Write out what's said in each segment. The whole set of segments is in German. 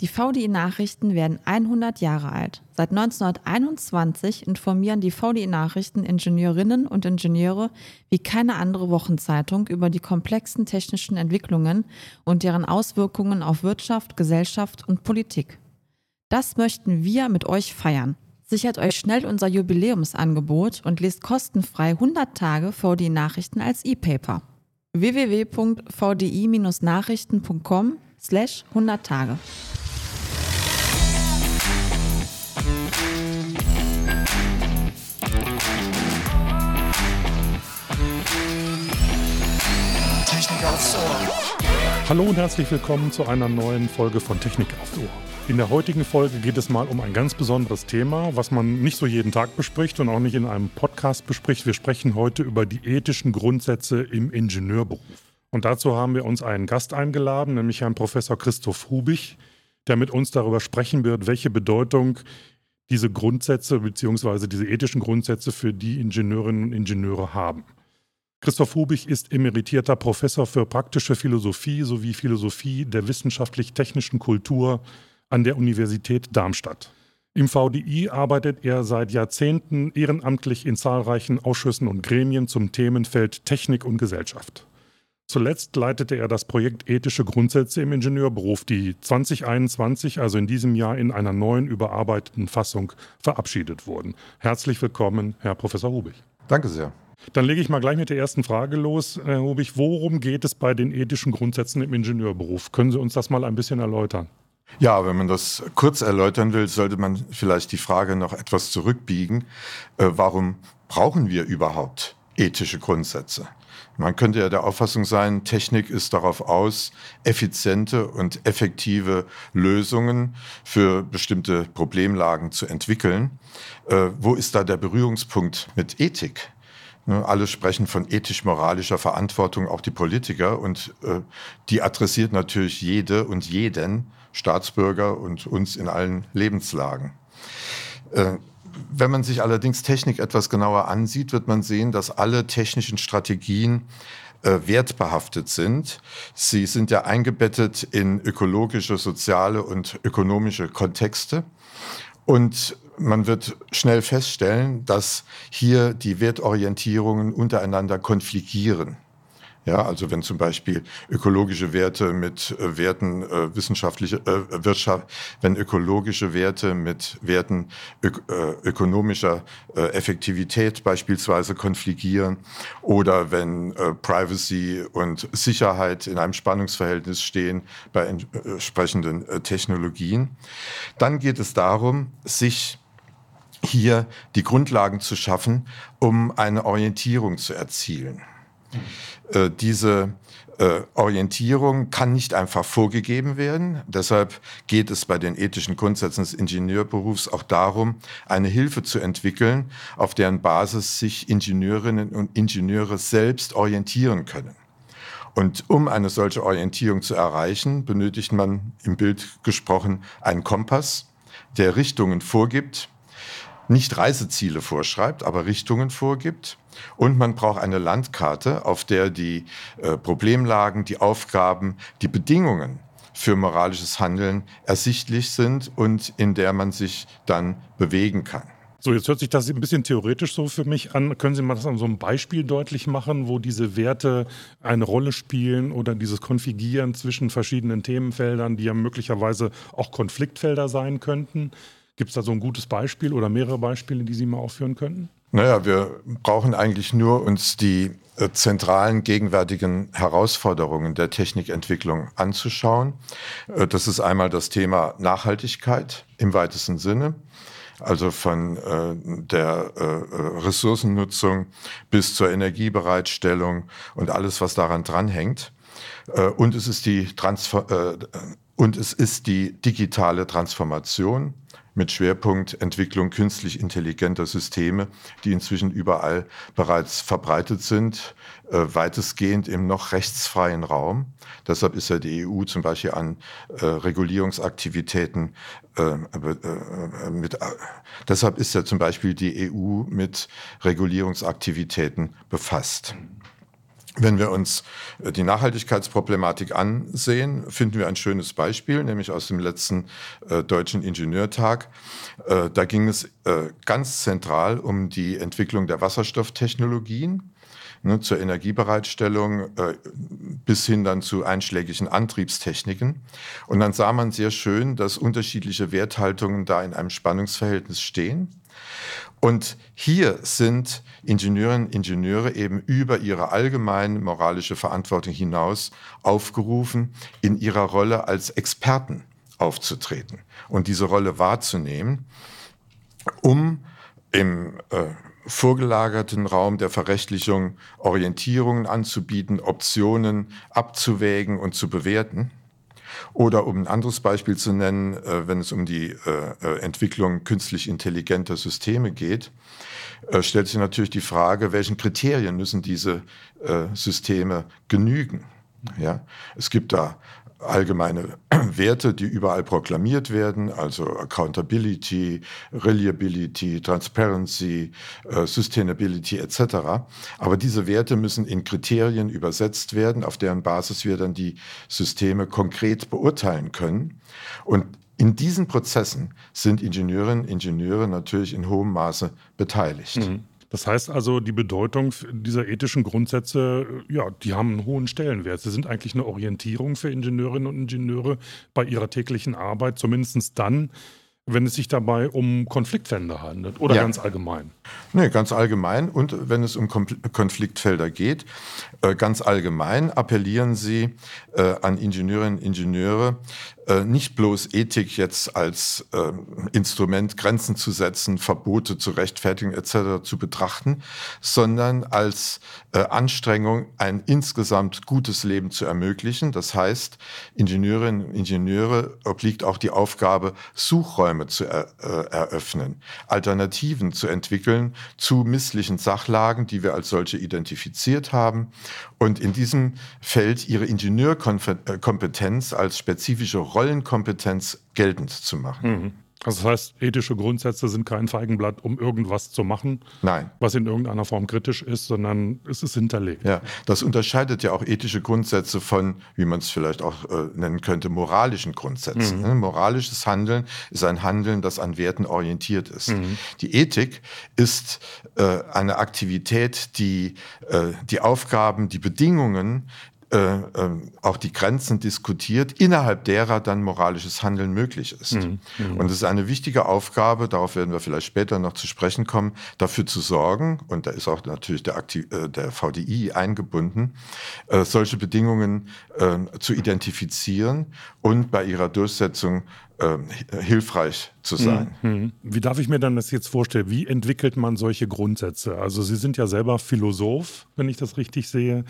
Die VDI-Nachrichten werden 100 Jahre alt. Seit 1921 informieren die VDI-Nachrichten Ingenieurinnen und Ingenieure wie keine andere Wochenzeitung über die komplexen technischen Entwicklungen und deren Auswirkungen auf Wirtschaft, Gesellschaft und Politik. Das möchten wir mit euch feiern. Sichert euch schnell unser Jubiläumsangebot und lest kostenfrei 100 Tage VDI-Nachrichten als E-Paper. www.vdi-nachrichten.com slash 100 Tage. Ohr. Hallo und herzlich willkommen zu einer neuen Folge von Technik aufs Ohr. In der heutigen Folge geht es mal um ein ganz besonderes Thema, was man nicht so jeden Tag bespricht und auch nicht in einem Podcast bespricht. Wir sprechen heute über die ethischen Grundsätze im Ingenieurberuf. Und dazu haben wir uns einen Gast eingeladen, nämlich Herrn Professor Christoph Hubich, der mit uns darüber sprechen wird, welche Bedeutung diese Grundsätze bzw. diese ethischen Grundsätze für die Ingenieurinnen und Ingenieure haben. Christoph Hubich ist emeritierter Professor für praktische Philosophie sowie Philosophie der wissenschaftlich-technischen Kultur an der Universität Darmstadt. Im VDI arbeitet er seit Jahrzehnten ehrenamtlich in zahlreichen Ausschüssen und Gremien zum Themenfeld Technik und Gesellschaft. Zuletzt leitete er das Projekt Ethische Grundsätze im Ingenieurberuf, die 2021, also in diesem Jahr, in einer neuen überarbeiteten Fassung verabschiedet wurden. Herzlich willkommen, Herr Professor Hubich. Danke sehr. Dann lege ich mal gleich mit der ersten Frage los. Herr Hubich, worum geht es bei den ethischen Grundsätzen im Ingenieurberuf? Können Sie uns das mal ein bisschen erläutern? Ja, wenn man das kurz erläutern will, sollte man vielleicht die Frage noch etwas zurückbiegen. Äh, warum brauchen wir überhaupt ethische Grundsätze? Man könnte ja der Auffassung sein, Technik ist darauf aus, effiziente und effektive Lösungen für bestimmte Problemlagen zu entwickeln. Äh, wo ist da der Berührungspunkt mit Ethik? Ne, alle sprechen von ethisch-moralischer Verantwortung, auch die Politiker. Und äh, die adressiert natürlich jede und jeden Staatsbürger und uns in allen Lebenslagen. Äh, wenn man sich allerdings Technik etwas genauer ansieht, wird man sehen, dass alle technischen Strategien äh, wertbehaftet sind. Sie sind ja eingebettet in ökologische, soziale und ökonomische Kontexte. Und man wird schnell feststellen, dass hier die Wertorientierungen untereinander konfligieren. Ja, also wenn zum Beispiel ökologische Werte mit äh, Werten äh, wissenschaftliche äh, Wirtschaft, wenn ökologische Werte mit Werten ök äh, ökonomischer äh, Effektivität beispielsweise konfligieren oder wenn Privacy und Sicherheit in einem Spannungsverhältnis stehen bei entsprechenden Technologien, dann geht es darum, sich hier die Grundlagen zu schaffen, um eine Orientierung zu erzielen. Äh, diese äh, Orientierung kann nicht einfach vorgegeben werden. Deshalb geht es bei den ethischen Grundsätzen des Ingenieurberufs auch darum, eine Hilfe zu entwickeln, auf deren Basis sich Ingenieurinnen und Ingenieure selbst orientieren können. Und um eine solche Orientierung zu erreichen, benötigt man im Bild gesprochen einen Kompass, der Richtungen vorgibt, nicht Reiseziele vorschreibt, aber Richtungen vorgibt. Und man braucht eine Landkarte, auf der die äh, Problemlagen, die Aufgaben, die Bedingungen für moralisches Handeln ersichtlich sind und in der man sich dann bewegen kann. So, jetzt hört sich das ein bisschen theoretisch so für mich an. Können Sie mal das an so einem Beispiel deutlich machen, wo diese Werte eine Rolle spielen oder dieses Konfigieren zwischen verschiedenen Themenfeldern, die ja möglicherweise auch Konfliktfelder sein könnten? Gibt es da so ein gutes Beispiel oder mehrere Beispiele, die Sie mal aufführen könnten? Naja, wir brauchen eigentlich nur uns die äh, zentralen gegenwärtigen Herausforderungen der Technikentwicklung anzuschauen. Äh, das ist einmal das Thema Nachhaltigkeit im weitesten Sinne also von äh, der Ressourcennutzung bis zur Energiebereitstellung und alles, was daran dranhängt. Und es ist die Transfer und es ist die digitale Transformation mit Schwerpunkt Entwicklung künstlich intelligenter Systeme, die inzwischen überall bereits verbreitet sind, äh, weitestgehend im noch rechtsfreien Raum. Deshalb ist ja die EU zum Beispiel an äh, Regulierungsaktivitäten äh, äh mit, äh, deshalb ist ja zum Beispiel die EU mit Regulierungsaktivitäten befasst. Wenn wir uns äh, die Nachhaltigkeitsproblematik ansehen, finden wir ein schönes Beispiel, nämlich aus dem letzten äh, Deutschen Ingenieurtag. Äh, da ging es äh, ganz zentral um die Entwicklung der Wasserstofftechnologien ne, zur Energiebereitstellung äh, bis hin dann zu einschlägigen Antriebstechniken. Und dann sah man sehr schön, dass unterschiedliche Werthaltungen da in einem Spannungsverhältnis stehen. Und hier sind Ingenieurinnen und Ingenieure eben über ihre allgemeine moralische Verantwortung hinaus aufgerufen, in ihrer Rolle als Experten aufzutreten und diese Rolle wahrzunehmen, um im äh, vorgelagerten Raum der Verrechtlichung Orientierungen anzubieten, Optionen abzuwägen und zu bewerten. Oder um ein anderes Beispiel zu nennen, äh, wenn es um die äh, äh, Entwicklung künstlich intelligenter Systeme geht, stellt sich natürlich die Frage, welchen Kriterien müssen diese Systeme genügen? Ja, es gibt da allgemeine Werte, die überall proklamiert werden, also Accountability, Reliability, Transparency, äh, Sustainability etc. Aber diese Werte müssen in Kriterien übersetzt werden, auf deren Basis wir dann die Systeme konkret beurteilen können. Und in diesen Prozessen sind Ingenieurinnen und Ingenieure natürlich in hohem Maße beteiligt. Mhm. Das heißt also, die Bedeutung dieser ethischen Grundsätze, ja, die haben einen hohen Stellenwert. Sie sind eigentlich eine Orientierung für Ingenieurinnen und Ingenieure bei ihrer täglichen Arbeit, zumindest dann, wenn es sich dabei um Konfliktfelder handelt oder ja. ganz allgemein? Nee, ganz allgemein. Und wenn es um Konfliktfelder geht, äh, ganz allgemein appellieren Sie äh, an Ingenieurinnen und Ingenieure, nicht bloß Ethik jetzt als äh, Instrument, Grenzen zu setzen, Verbote zu rechtfertigen etc. zu betrachten, sondern als äh, Anstrengung, ein insgesamt gutes Leben zu ermöglichen. Das heißt, Ingenieurinnen und Ingenieure obliegt auch die Aufgabe, Suchräume zu er, äh, eröffnen, Alternativen zu entwickeln zu misslichen Sachlagen, die wir als solche identifiziert haben und in diesem Feld ihre Ingenieurkompetenz als spezifische Rollenkompetenz geltend zu machen. Mhm. Also das heißt, ethische Grundsätze sind kein Feigenblatt, um irgendwas zu machen, Nein. was in irgendeiner Form kritisch ist, sondern es ist hinterlegt. Ja, das unterscheidet ja auch ethische Grundsätze von, wie man es vielleicht auch äh, nennen könnte, moralischen Grundsätzen. Mhm. Ne? Moralisches Handeln ist ein Handeln, das an Werten orientiert ist. Mhm. Die Ethik ist äh, eine Aktivität, die äh, die Aufgaben, die Bedingungen äh, äh, auch die Grenzen diskutiert, innerhalb derer dann moralisches Handeln möglich ist. Mhm. Mhm. Und es ist eine wichtige Aufgabe, darauf werden wir vielleicht später noch zu sprechen kommen, dafür zu sorgen, und da ist auch natürlich der, Aktiv äh, der VDI eingebunden, äh, solche Bedingungen äh, zu identifizieren und bei ihrer Durchsetzung ähm, hilfreich zu sein. Mhm. Wie darf ich mir dann das jetzt vorstellen? Wie entwickelt man solche Grundsätze? Also Sie sind ja selber Philosoph, wenn ich das richtig sehe.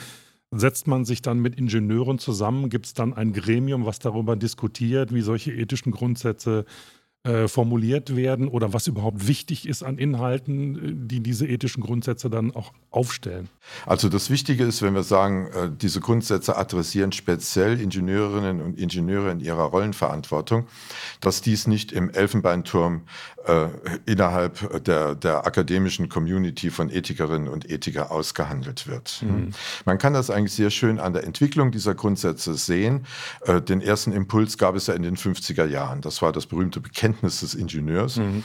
Setzt man sich dann mit Ingenieuren zusammen? Gibt es dann ein Gremium, was darüber diskutiert, wie solche ethischen Grundsätze äh, formuliert werden oder was überhaupt wichtig ist an Inhalten, äh, die diese ethischen Grundsätze dann auch aufstellen? Also das Wichtige ist, wenn wir sagen, äh, diese Grundsätze adressieren speziell Ingenieurinnen und Ingenieure in ihrer Rollenverantwortung, dass dies nicht im Elfenbeinturm äh, innerhalb der, der akademischen Community von Ethikerinnen und Ethikern ausgehandelt wird. Mhm. Man kann das eigentlich sehr schön an der Entwicklung dieser Grundsätze sehen. Den ersten Impuls gab es ja in den 50er Jahren. Das war das berühmte Bekenntnis Kenntnis des Ingenieurs. Mhm.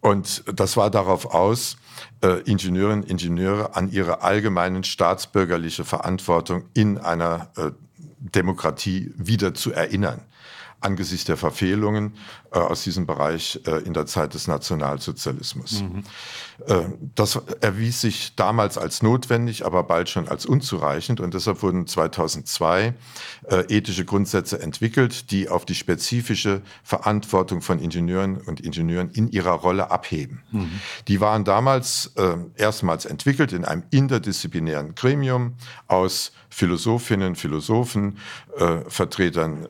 Und das war darauf aus, äh, Ingenieurinnen und Ingenieure an ihre allgemeinen staatsbürgerliche Verantwortung in einer äh, Demokratie wieder zu erinnern angesichts der Verfehlungen äh, aus diesem Bereich äh, in der Zeit des Nationalsozialismus. Mhm. Äh, das erwies sich damals als notwendig, aber bald schon als unzureichend und deshalb wurden 2002 äh, ethische Grundsätze entwickelt, die auf die spezifische Verantwortung von Ingenieuren und Ingenieuren in ihrer Rolle abheben. Mhm. Die waren damals erstmals entwickelt in einem interdisziplinären Gremium aus Philosophinnen, Philosophen, Vertretern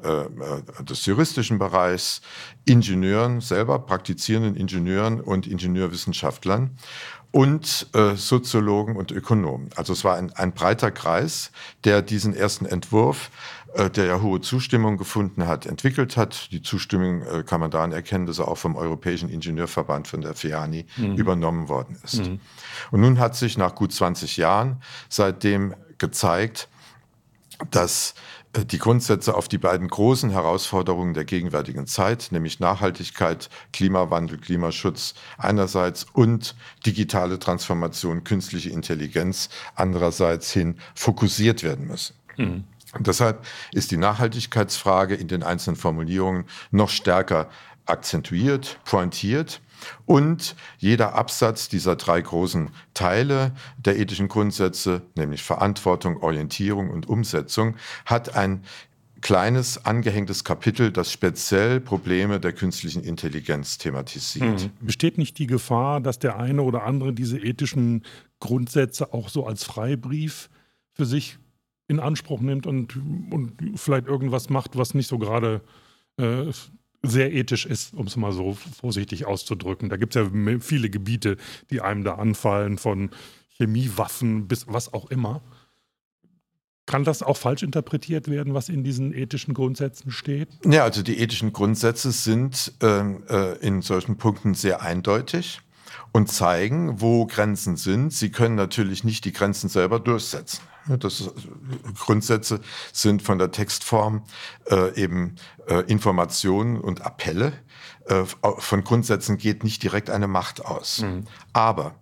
des juristischen Bereichs, Ingenieuren selber, praktizierenden Ingenieuren und Ingenieurwissenschaftlern und äh, Soziologen und Ökonomen. Also es war ein, ein breiter Kreis, der diesen ersten Entwurf, äh, der ja hohe Zustimmung gefunden hat, entwickelt hat. Die Zustimmung äh, kann man daran erkennen, dass er auch vom Europäischen Ingenieurverband von der FIANI mhm. übernommen worden ist. Mhm. Und nun hat sich nach gut 20 Jahren seitdem gezeigt, dass die Grundsätze auf die beiden großen Herausforderungen der gegenwärtigen Zeit, nämlich Nachhaltigkeit, Klimawandel, Klimaschutz einerseits und digitale Transformation, künstliche Intelligenz andererseits hin fokussiert werden müssen. Mhm. Deshalb ist die Nachhaltigkeitsfrage in den einzelnen Formulierungen noch stärker akzentuiert, pointiert. Und jeder Absatz dieser drei großen Teile der ethischen Grundsätze, nämlich Verantwortung, Orientierung und Umsetzung, hat ein kleines angehängtes Kapitel, das speziell Probleme der künstlichen Intelligenz thematisiert. Hm. Besteht nicht die Gefahr, dass der eine oder andere diese ethischen Grundsätze auch so als Freibrief für sich in Anspruch nimmt und, und vielleicht irgendwas macht, was nicht so gerade äh, sehr ethisch ist, um es mal so vorsichtig auszudrücken. Da gibt es ja viele Gebiete, die einem da anfallen, von Chemiewaffen bis was auch immer. Kann das auch falsch interpretiert werden, was in diesen ethischen Grundsätzen steht? Ja, also die ethischen Grundsätze sind ähm, äh, in solchen Punkten sehr eindeutig und zeigen, wo Grenzen sind. Sie können natürlich nicht die Grenzen selber durchsetzen. Das Grundsätze sind von der Textform äh, eben äh, Informationen und Appelle. Äh, von Grundsätzen geht nicht direkt eine Macht aus. Mhm. Aber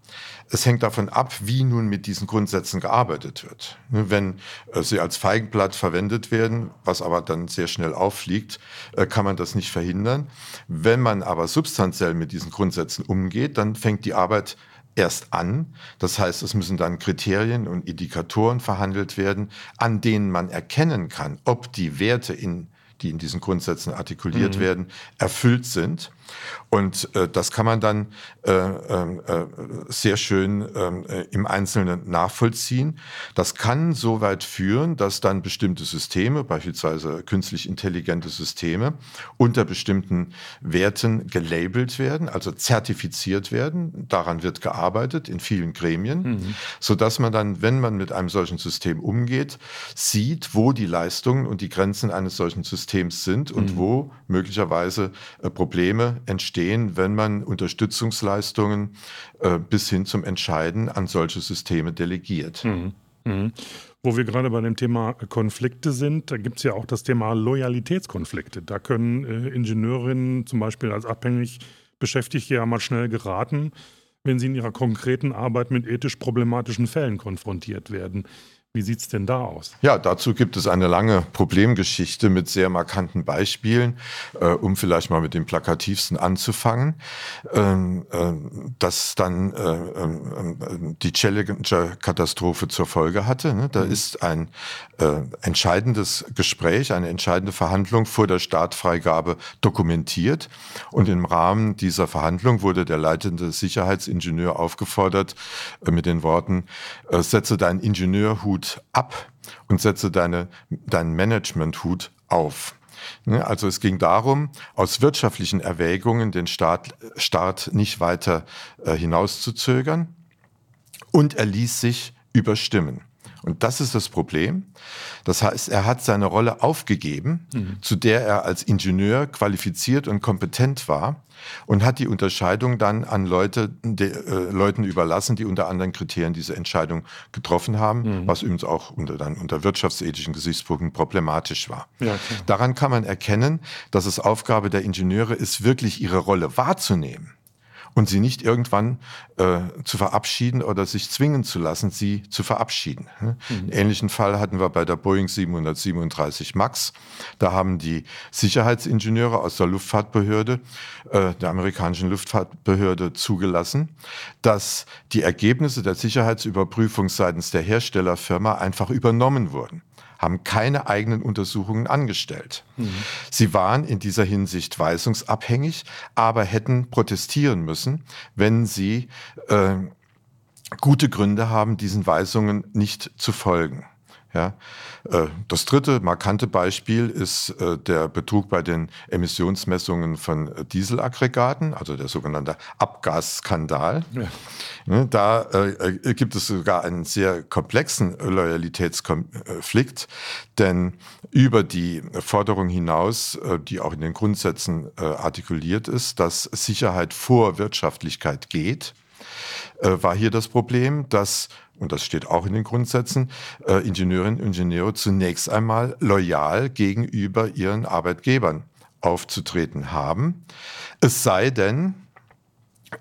es hängt davon ab, wie nun mit diesen Grundsätzen gearbeitet wird. Ne, wenn äh, sie als Feigenblatt verwendet werden, was aber dann sehr schnell auffliegt, äh, kann man das nicht verhindern. Wenn man aber substanziell mit diesen Grundsätzen umgeht, dann fängt die Arbeit erst an. Das heißt, es müssen dann Kriterien und Indikatoren verhandelt werden, an denen man erkennen kann, ob die Werte, in, die in diesen Grundsätzen artikuliert mhm. werden, erfüllt sind. Und äh, das kann man dann äh, ähm, äh, sehr schön ähm, äh, im Einzelnen nachvollziehen. Das kann so weit führen, dass dann bestimmte Systeme, beispielsweise künstlich intelligente Systeme, unter bestimmten Werten gelabelt werden, also zertifiziert werden. Daran wird gearbeitet in vielen Gremien, mhm. so dass man dann, wenn man mit einem solchen System umgeht, sieht, wo die Leistungen und die Grenzen eines solchen Systems sind und mhm. wo möglicherweise äh, Entstehen, wenn man Unterstützungsleistungen äh, bis hin zum Entscheiden an solche Systeme delegiert. Mhm. Mhm. Wo wir gerade bei dem Thema Konflikte sind, da gibt es ja auch das Thema Loyalitätskonflikte. Da können äh, Ingenieurinnen zum Beispiel als abhängig Beschäftigte ja mal schnell geraten, wenn sie in ihrer konkreten Arbeit mit ethisch problematischen Fällen konfrontiert werden. Wie sieht es denn da aus? Ja, dazu gibt es eine lange Problemgeschichte mit sehr markanten Beispielen, äh, um vielleicht mal mit dem plakativsten anzufangen, ähm, äh, das dann äh, ähm, die Challenger-Katastrophe zur Folge hatte. Ne? Da mhm. ist ein äh, entscheidendes Gespräch, eine entscheidende Verhandlung vor der Startfreigabe dokumentiert und im Rahmen dieser Verhandlung wurde der leitende Sicherheitsingenieur aufgefordert äh, mit den Worten, äh, setze deinen Ingenieurhut Hut ab und setze deine, deinen Management-Hut auf. Ne, also es ging darum, aus wirtschaftlichen Erwägungen den Staat, Staat nicht weiter äh, hinauszuzögern und er ließ sich überstimmen. Und das ist das Problem. Das heißt, er hat seine Rolle aufgegeben, mhm. zu der er als Ingenieur qualifiziert und kompetent war und hat die Unterscheidung dann an Leute, de, äh, Leuten überlassen, die unter anderen Kriterien diese Entscheidung getroffen haben, mhm. was übrigens auch unter, dann unter wirtschaftsethischen Gesichtspunkten problematisch war. Ja, Daran kann man erkennen, dass es Aufgabe der Ingenieure ist, wirklich ihre Rolle wahrzunehmen und sie nicht irgendwann äh, zu verabschieden oder sich zwingen zu lassen, sie zu verabschieden. Mhm. Einen ähnlichen Fall hatten wir bei der Boeing 737 MAX. Da haben die Sicherheitsingenieure aus der Luftfahrtbehörde, äh, der amerikanischen Luftfahrtbehörde zugelassen, dass die Ergebnisse der Sicherheitsüberprüfung seitens der Herstellerfirma einfach übernommen wurden haben keine eigenen Untersuchungen angestellt. Mhm. Sie waren in dieser Hinsicht weisungsabhängig, aber hätten protestieren müssen, wenn sie äh, gute Gründe haben, diesen Weisungen nicht zu folgen. Ja. Äh, das dritte markante Beispiel ist äh, der Betrug bei den Emissionsmessungen von äh, Dieselaggregaten, also der sogenannte Abgasskandal. Ja. Ne, da gibt es sogar einen sehr komplexen Loyalitätskonflikt, denn über die Forderung hinaus, die auch in den Grundsätzen artikuliert ist, dass Sicherheit vor Wirtschaftlichkeit geht, war hier das Problem, dass und das steht auch in den Grundsätzen, äh, Ingenieurinnen und Ingenieure zunächst einmal loyal gegenüber ihren Arbeitgebern aufzutreten haben. Es sei denn,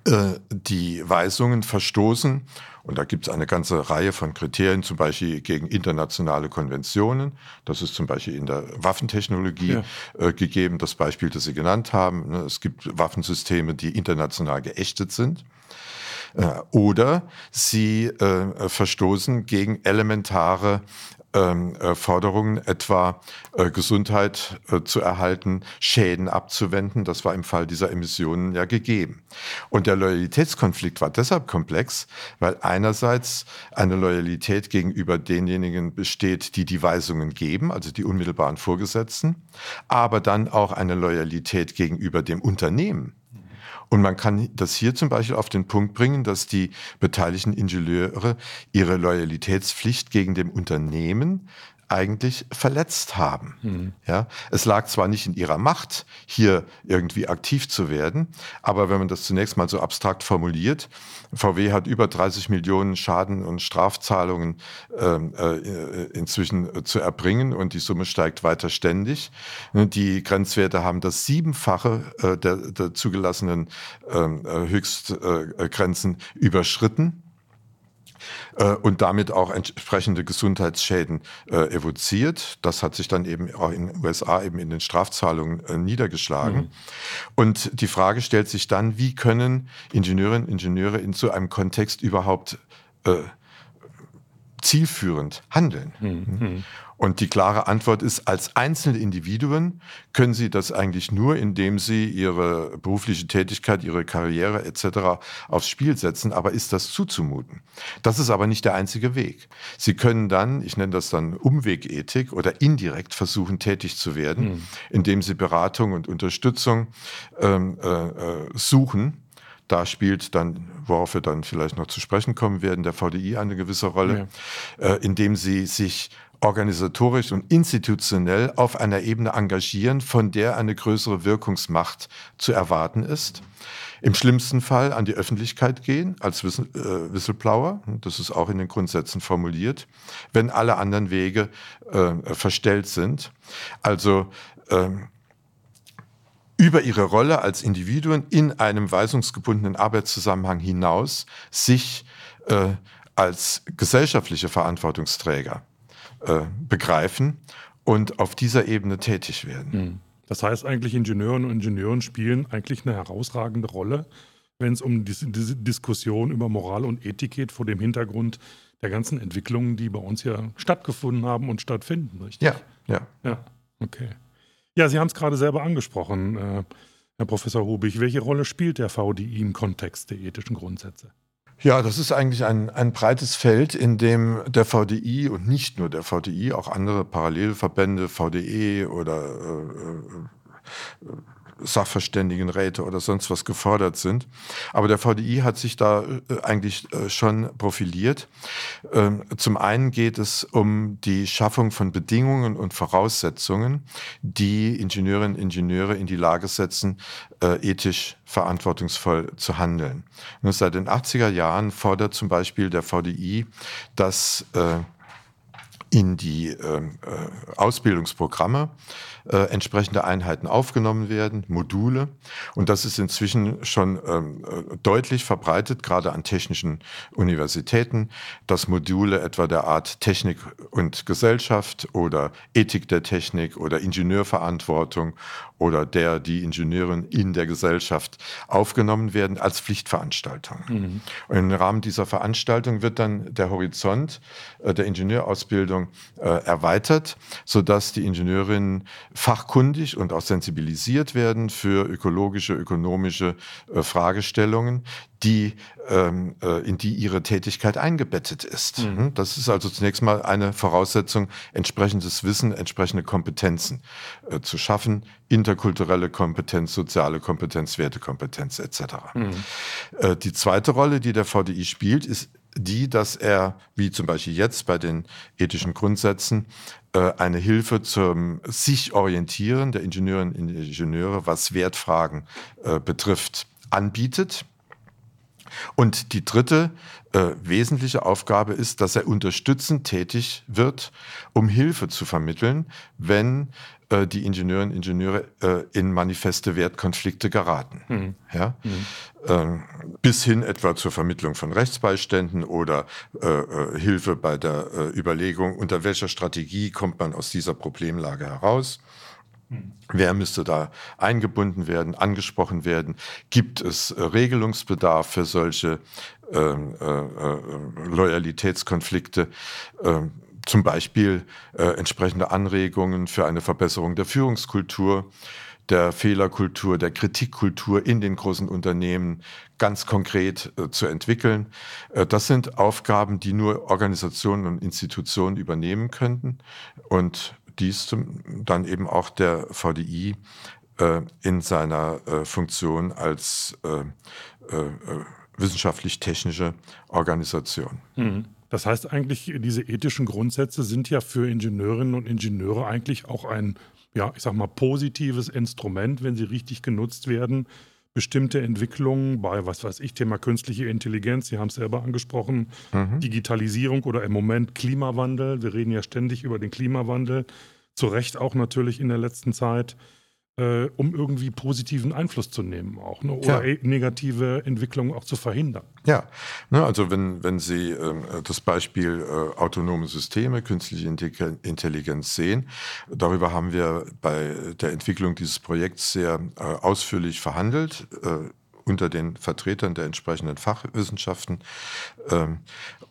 äh, die Weisungen verstoßen, und da gibt es eine ganze Reihe von Kriterien, zum Beispiel gegen internationale Konventionen. Das ist zum Beispiel in der Waffentechnologie ja. äh, gegeben, das Beispiel, das Sie genannt haben. Ne? Es gibt Waffensysteme, die international geächtet sind. Äh, oder sie äh, verstoßen gegen elementare ähm, äh, Forderungen, etwa äh, Gesundheit zu erhalten, Schäden abzuwenden. Das war im Fall dieser Emissionen ja gegeben. Und der Loyalitätskonflikt war deshalb komplex, weil einerseits eine Loyalität gegenüber denjenigen besteht, die die Weisungen geben, also die unmittelbaren Vorgesetzten, aber dann auch eine Loyalität gegenüber dem Unternehmen. Und man kann das hier zum Beispiel auf den Punkt bringen, dass die beteiligten Ingenieure ihre Loyalitätspflicht gegen dem Unternehmen eigentlich verletzt haben. Mhm. Ja, es lag zwar nicht in ihrer Macht, hier irgendwie aktiv zu werden, aber wenn man das zunächst mal so abstrakt formuliert, VW hat über 30 Millionen Schaden und Strafzahlungen ähm, äh, inzwischen zu erbringen und die Summe steigt weiter ständig. Die Grenzwerte haben das Siebenfache äh, der, der, zugelassenen ähm, äh, Höchstgrenzen überschritten äh, und damit auch entsprechende Gesundheitsschäden äh, evoziert. Das hat sich dann eben auch in den USA eben in den Strafzahlungen äh, niedergeschlagen. Mhm. Und die Frage stellt sich dann, wie können Ingenieurinnen und Ingenieure in so einem Kontext überhaupt äh, zielführend handeln? Mhm. Und die klare Antwort ist, als einzelne Individuen können sie das eigentlich nur, indem sie ihre berufliche Tätigkeit, ihre Karriere etc. aufs Spiel setzen. Aber ist das zuzumuten? Das ist aber nicht der einzige Weg. Sie können dann, ich nenne das dann Umwegethik oder indirekt versuchen, tätig zu werden, mhm. indem sie Beratung und Unterstützung ähm, äh, äh suchen da spielt dann, worauf wir dann vielleicht noch zu sprechen kommen werden, der VDI eine gewisse Rolle, ja. äh, indem sie sich organisatorisch und institutionell auf einer Ebene engagieren, von der eine größere Wirkungsmacht zu erwarten ist. Im schlimmsten Fall an die Öffentlichkeit gehen als äh, Whistleblower, das ist auch in den Grundsätzen formuliert, wenn alle anderen Wege äh, verstellt sind. Also ähm, über ihre Rolle als Individuen in einem weisungsgebundenen Arbeitszusammenhang hinaus sich äh, als gesellschaftliche Verantwortungsträger äh, begreifen und auf dieser Ebene tätig werden. Hm. Das heißt eigentlich, Ingenieurinnen und Ingenieure spielen eigentlich eine herausragende Rolle, wenn es um diese, diese Diskussion über Moral und Ethik geht, vor dem Hintergrund der ganzen Entwicklungen, die bei uns ja stattgefunden haben und stattfinden, richtig? Ja, ja. Ja, okay. Ja, Sie haben es gerade selber angesprochen, äh, Herr Professor Hubig. Welche Rolle spielt der VDI im Kontext der ethischen Grundsätze? Ja, das ist eigentlich ein, ein breites Feld, in dem der VDI und nicht nur der VDI, auch andere Parallelverbände, VDE oder äh, äh, Sachverständigenräte oder sonst was gefordert sind. Aber der VDI hat sich da äh, eigentlich äh, schon profiliert. Ähm, zum einen geht es um die Schaffung von Bedingungen und Voraussetzungen, die Ingenieurinnen und Ingenieure in die Lage setzen, äh, ethisch verantwortungsvoll zu handeln. Und seit den 80er Jahren fordert zum Beispiel der VDI, dass in die ähm, äh, Ausbildungsprogramme äh, entsprechende Einheiten aufgenommen werden, Module. Und das ist inzwischen schon ähm, äh, deutlich verbreitet, gerade an technischen Universitäten, dass Module etwa der Art Technik und Gesellschaft oder Ethik der Technik oder Ingenieurverantwortung oder der, die Ingenieurin in der Gesellschaft aufgenommen werden als Pflichtveranstaltung. Mhm. Und im Rahmen dieser Veranstaltung wird dann der Horizont äh, der Ingenieurausbildung äh, erweitert, sodass die Ingenieurinnen fachkundig und auch sensibilisiert werden für ökologische, ökonomische äh, Fragestellungen, die, ähm, äh, in die ihre Tätigkeit eingebettet ist. Mhm. Hm? Das ist also zunächst mal eine Voraussetzung, entsprechendes Wissen, entsprechende Kompetenzen äh, zu schaffen, interkulturelle Kompetenz, soziale Kompetenz, Wertekompetenz etc. Mhm. Äh, die zweite Rolle, die der VDI spielt, ist die, dass er, wie zum Beispiel jetzt bei den ethischen Grundsätzen, äh, eine Hilfe zum sich orientieren der Ingenieurinnen und Ingenieure, was Wertfragen äh, betrifft, anbietet. Und die dritte äh, wesentliche Aufgabe ist, dass er unterstützend tätig wird, um Hilfe zu vermitteln, wenn äh, die Ingenieurinnen und Ingenieure äh, in manifeste Wertkonflikte geraten. Mhm. Ja? Mhm. Ähm, bis hin etwa zur Vermittlung von Rechtsbeiständen oder äh, äh, Hilfe bei der äh, Überlegung, unter welcher Strategie kommt man aus dieser Problemlage heraus. Wer müsste da eingebunden werden, angesprochen werden? Gibt es äh, Regelungsbedarf für solche ähm, äh, äh, Loyalitätskonflikte? Ähm, zum Beispiel äh, entsprechende Anregungen für eine Verbesserung der Führungskultur, der Fehlerkultur, der Kritikkultur in den großen Unternehmen ganz konkret äh, zu entwickeln. Äh, das sind Aufgaben, die nur Organisationen und Institutionen übernehmen könnten. Und dies dann eben auch der VDI äh, in seiner äh, Funktion als äh, äh, wissenschaftlich-technische Organisation. Mhm. Das heißt eigentlich, diese ethischen Grundsätze sind ja für Ingenieurinnen und Ingenieure eigentlich auch ein, ja, ich sag mal, positives Instrument, wenn sie richtig genutzt werden, bestimmte Entwicklungen bei, was weiß ich, Thema künstliche Intelligenz, Sie haben es selber angesprochen, mhm. Digitalisierung oder im Moment Klimawandel. Wir reden ja ständig über den Klimawandel, zu Recht auch natürlich in der letzten Zeit äh, um irgendwie positiven Einfluss zu nehmen auch ne? oder ja. negative Entwicklungen auch zu verhindern. Ja, ne, also wenn, wenn Sie äh, das Beispiel äh, autonome Systeme, künstliche Intelligenz sehen, darüber haben wir bei der Entwicklung dieses Projekts sehr äh, ausführlich verhandelt äh, unter den Vertretern der entsprechenden Fachwissenschaften ähm,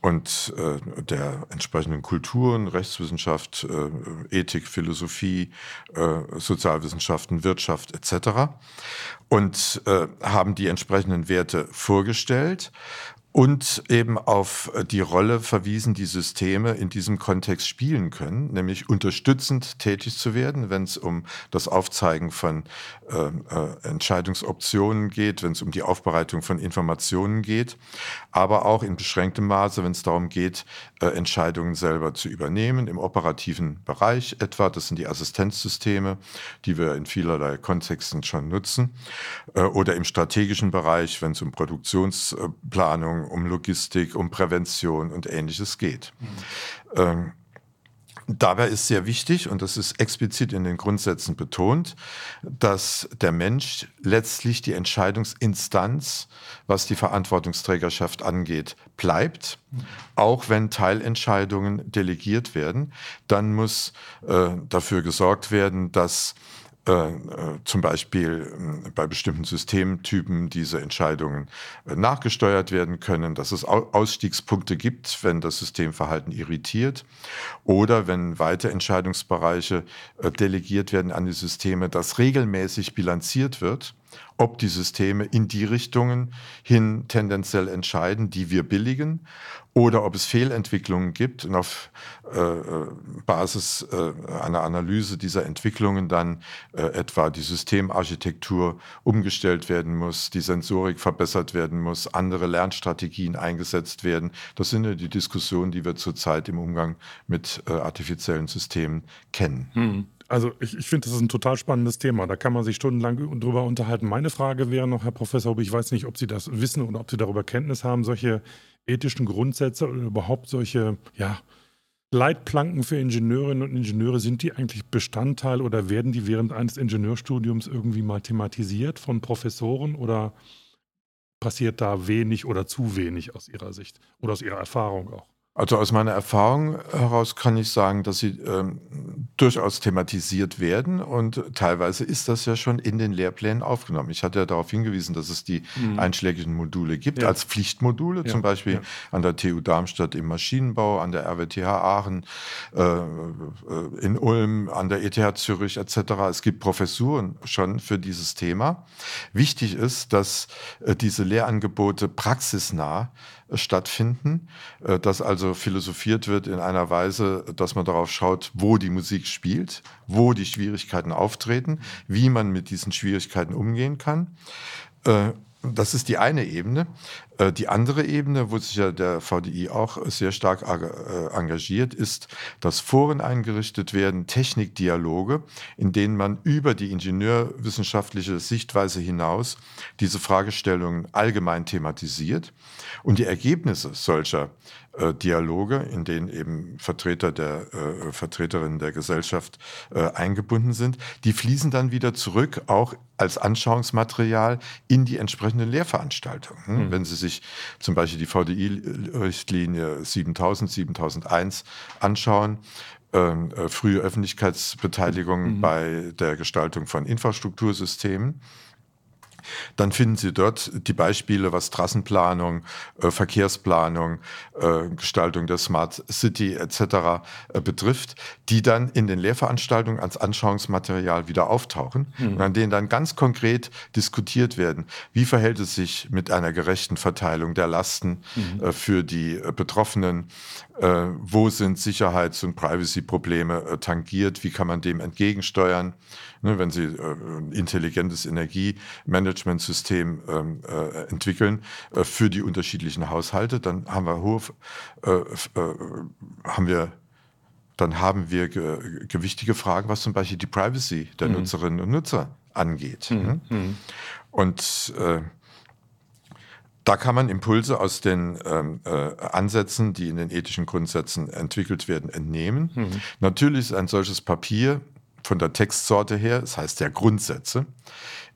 und äh, der entsprechenden Kulturen, Rechtswissenschaft, äh, Ethik, Philosophie, äh, Sozialwissenschaften, Wirtschaft etc. Und äh, haben die entsprechenden Werte vorgestellt und eben auf äh, die Rolle verwiesen, die Systeme in diesem Kontext spielen können, nämlich unterstützend tätig zu werden, wenn es um das Aufzeigen von äh, äh, Entscheidungsoptionen geht, wenn es um die Aufbereitung von Informationen geht, aber auch in beschränktem Maße, wenn es darum geht, äh, Entscheidungen selber zu übernehmen, im operativen Bereich etwa, das sind die Assistenzsysteme, die wir in vielerlei Kontexten schon nutzen, äh, oder im strategischen Bereich, wenn es um Produktionsplanung, um Logistik, um Prävention und ähnliches geht. Mhm. Ähm, Dabei ist sehr wichtig, und das ist explizit in den Grundsätzen betont, dass der Mensch letztlich die Entscheidungsinstanz, was die Verantwortungsträgerschaft angeht, bleibt. Auch wenn Teilentscheidungen delegiert werden, dann muss äh, dafür gesorgt werden, dass äh, äh, zum Beispiel äh, bei bestimmten Systemtypen diese Entscheidungen äh, nachgesteuert werden können, dass es Ausstiegspunkte gibt, wenn das Systemverhalten irritiert oder wenn weite Entscheidungsbereiche äh, delegiert werden an die Systeme, dass regelmäßig bilanziert wird ob die Systeme in die Richtungen hin tendenziell entscheiden, die wir billigen, oder ob es Fehlentwicklungen gibt und auf äh, äh, Basis äh, einer Analyse dieser Entwicklungen dann äh, etwa die Systemarchitektur umgestellt werden muss, die Sensorik verbessert werden muss, andere Lernstrategien eingesetzt werden. Das sind ja die Diskussionen, die wir zurzeit im Umgang mit äh, artifiziellen Systemen kennen. Hm. Also ich, ich finde, das ist ein total spannendes Thema. Da kann man sich stundenlang drüber unterhalten. Meine Frage wäre noch, Herr Professor, ich weiß nicht, ob Sie das wissen oder ob Sie darüber Kenntnis haben, solche ethischen Grundsätze oder überhaupt solche ja, Leitplanken für Ingenieurinnen und Ingenieure, sind die eigentlich Bestandteil oder werden die während eines Ingenieurstudiums irgendwie mal thematisiert von Professoren oder passiert da wenig oder zu wenig aus Ihrer Sicht oder aus Ihrer Erfahrung auch? Also aus meiner Erfahrung heraus kann ich sagen, dass sie ähm, durchaus thematisiert werden und teilweise ist das ja schon in den Lehrplänen aufgenommen. Ich hatte ja darauf hingewiesen, dass es die mhm. einschlägigen Module gibt, ja. als Pflichtmodule, ja. zum Beispiel ja. an der TU Darmstadt im Maschinenbau, an der RWTH Aachen, äh, äh, in Ulm, an der ETH Zürich etc. Es gibt Professuren schon für dieses Thema. Wichtig ist, dass äh, diese Lehrangebote praxisnah stattfinden, äh, dass also philosophiert wird in einer Weise, dass man darauf schaut, wo die Musik spielt, wo die Schwierigkeiten auftreten, wie man mit diesen Schwierigkeiten umgehen kann. Äh, das ist die eine Ebene. Äh, die andere Ebene, wo sich ja der VDI auch sehr stark äh, engagiert, ist, dass Foren eingerichtet werden, Technikdialoge, in denen man über die ingenieurwissenschaftliche Sichtweise hinaus diese Fragestellungen allgemein thematisiert und die Ergebnisse solcher äh, Dialoge, in denen eben Vertreter der äh, Vertreterinnen der Gesellschaft äh, eingebunden sind, die fließen dann wieder zurück, auch als Anschauungsmaterial in die entsprechenden Lehrveranstaltungen. Mhm. Wenn Sie sich zum Beispiel die VDI-Richtlinie 7000, 7001 anschauen, ähm, äh, frühe Öffentlichkeitsbeteiligung mhm. bei der Gestaltung von Infrastruktursystemen, dann finden Sie dort die Beispiele, was Trassenplanung, äh, Verkehrsplanung, äh, Gestaltung der Smart City etc. Äh, betrifft, die dann in den Lehrveranstaltungen als Anschauungsmaterial wieder auftauchen mhm. und an denen dann ganz konkret diskutiert werden, wie verhält es sich mit einer gerechten Verteilung der Lasten mhm. für die Betroffenen, wo sind Sicherheits- und Privacy-Probleme tangiert, wie kann man dem entgegensteuern wenn Sie äh, ein intelligentes Energiemanagementsystem ähm, äh, entwickeln äh, für die unterschiedlichen Haushalte, dann haben wir hohe, haben wir dann haben wir ge gewichtige Fragen, was zum Beispiel die Privacy der mhm. Nutzerinnen und Nutzer angeht. Mhm. Ne? Mhm. Und äh, da kann man Impulse aus den ähm, äh, Ansätzen, die in den ethischen Grundsätzen entwickelt werden, entnehmen. Mhm. Natürlich ist ein solches Papier von der Textsorte her, das heißt ja Grundsätze,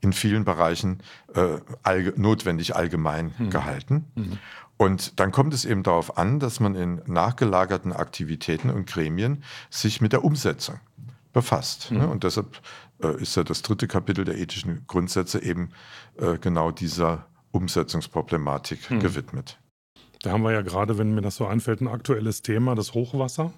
in vielen Bereichen äh, allge notwendig allgemein mhm. gehalten. Mhm. Und dann kommt es eben darauf an, dass man in nachgelagerten Aktivitäten und Gremien sich mit der Umsetzung befasst. Mhm. Ne? Und deshalb äh, ist ja das dritte Kapitel der ethischen Grundsätze eben äh, genau dieser Umsetzungsproblematik mhm. gewidmet. Da haben wir ja gerade, wenn mir das so einfällt, ein aktuelles Thema, das Hochwasser.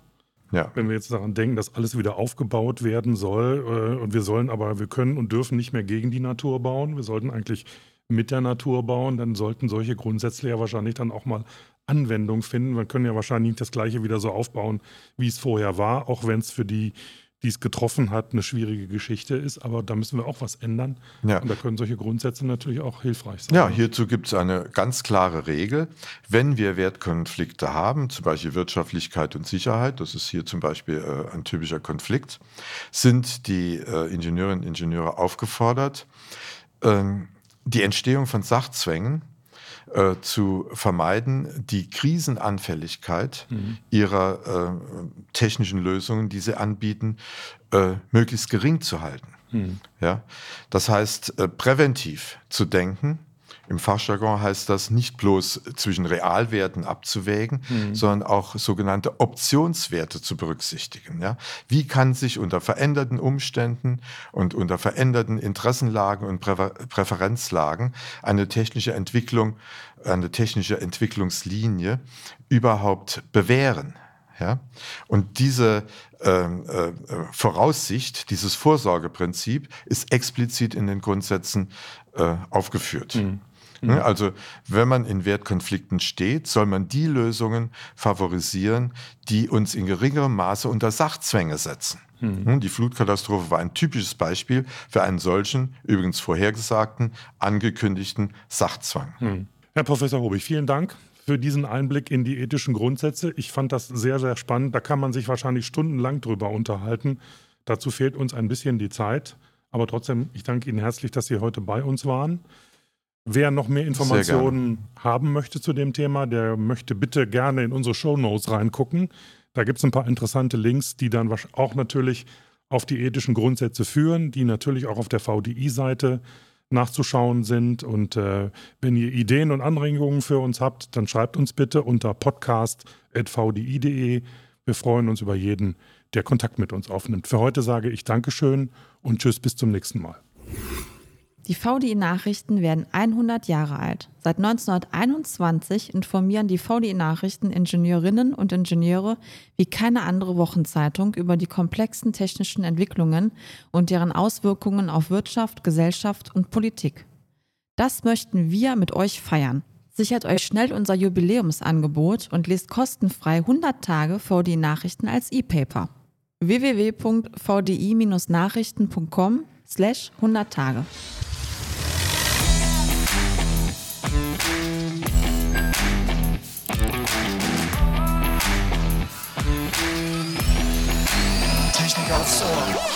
Ja. Wenn wir jetzt daran denken, dass alles wieder aufgebaut werden soll äh, und wir sollen aber, wir können und dürfen nicht mehr gegen die Natur bauen, wir sollten eigentlich mit der Natur bauen, dann sollten solche Grundsätze ja wahrscheinlich dann auch mal Anwendung finden. Wir können ja wahrscheinlich nicht das Gleiche wieder so aufbauen, wie es vorher war, auch wenn es für die die es getroffen hat, eine schwierige Geschichte ist. Aber da müssen wir auch was ändern. Ja. Und da können solche Grundsätze natürlich auch hilfreich sein. Ja, hierzu gibt es eine ganz klare Regel. Wenn wir Wertkonflikte haben, zum Beispiel Wirtschaftlichkeit und Sicherheit, das ist hier zum Beispiel äh, ein typischer Konflikt, sind die äh, Ingenieurinnen und Ingenieure aufgefordert, ähm, die Entstehung von Sachzwängen äh, zu vermeiden, die Krisenanfälligkeit mhm. ihrer äh, technischen Lösungen, die sie anbieten, äh, möglichst gering zu halten. Mhm. Ja? Das heißt, äh, präventiv zu denken, im Fachjargon heißt das nicht bloß zwischen Realwerten abzuwägen, mhm. sondern auch sogenannte Optionswerte zu berücksichtigen. Ja? Wie kann sich unter veränderten Umständen und unter veränderten Interessenlagen und Präfer Präferenzlagen eine technische Entwicklung, eine technische Entwicklungslinie überhaupt bewähren? Ja? Und diese ähm, äh, Voraussicht, dieses Vorsorgeprinzip ist explizit in den Grundsätzen äh, aufgeführt. Mhm. Ne? Mhm. Also wenn man in Wertkonflikten steht, soll man die Lösungen favorisieren, die uns in geringerem Maße unter Sachzwänge setzen. Mhm. Die Flutkatastrophe war ein typisches Beispiel für einen solchen, übrigens vorhergesagten, angekündigten Sachzwang. Mhm. Herr Professor Hobig, vielen Dank für diesen Einblick in die ethischen Grundsätze. Ich fand das sehr, sehr spannend. Da kann man sich wahrscheinlich stundenlang drüber unterhalten. Dazu fehlt uns ein bisschen die Zeit. Aber trotzdem, ich danke Ihnen herzlich, dass Sie heute bei uns waren. Wer noch mehr Informationen haben möchte zu dem Thema, der möchte bitte gerne in unsere Show Notes reingucken. Da gibt es ein paar interessante Links, die dann auch natürlich auf die ethischen Grundsätze führen, die natürlich auch auf der VDI-Seite nachzuschauen sind. Und äh, wenn ihr Ideen und Anregungen für uns habt, dann schreibt uns bitte unter podcast.vdi.de. Wir freuen uns über jeden, der Kontakt mit uns aufnimmt. Für heute sage ich Dankeschön und Tschüss, bis zum nächsten Mal. Die VDI-Nachrichten werden 100 Jahre alt. Seit 1921 informieren die VDI-Nachrichten Ingenieurinnen und Ingenieure wie keine andere Wochenzeitung über die komplexen technischen Entwicklungen und deren Auswirkungen auf Wirtschaft, Gesellschaft und Politik. Das möchten wir mit euch feiern. Sichert euch schnell unser Jubiläumsangebot und lest kostenfrei 100 Tage VDI-Nachrichten als E-Paper. www.vdi-nachrichten.com slash 100 Tage. Aufs Ohr.